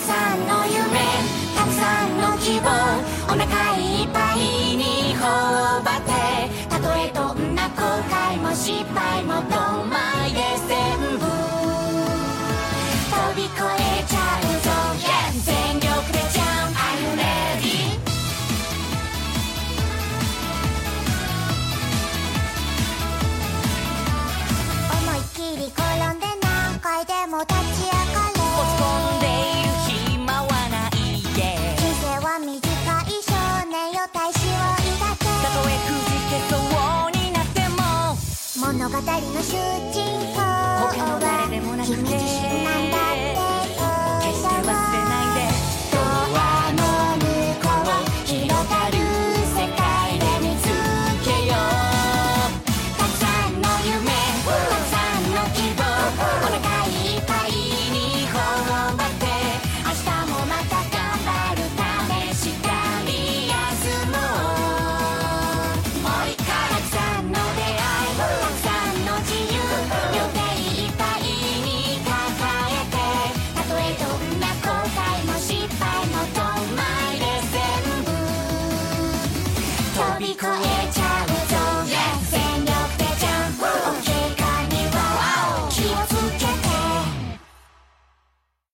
くさんの夢たくさんの希望お腹いっぱいに頬張ってたとえどんな後悔も失敗もどんまいで全部飛び越えちゃうぞ、yeah! 全力でジャンプ Are ー」「おも ready? 思いっきり転んで何回でも立ち上がる物語の主人公。はびこえちゃう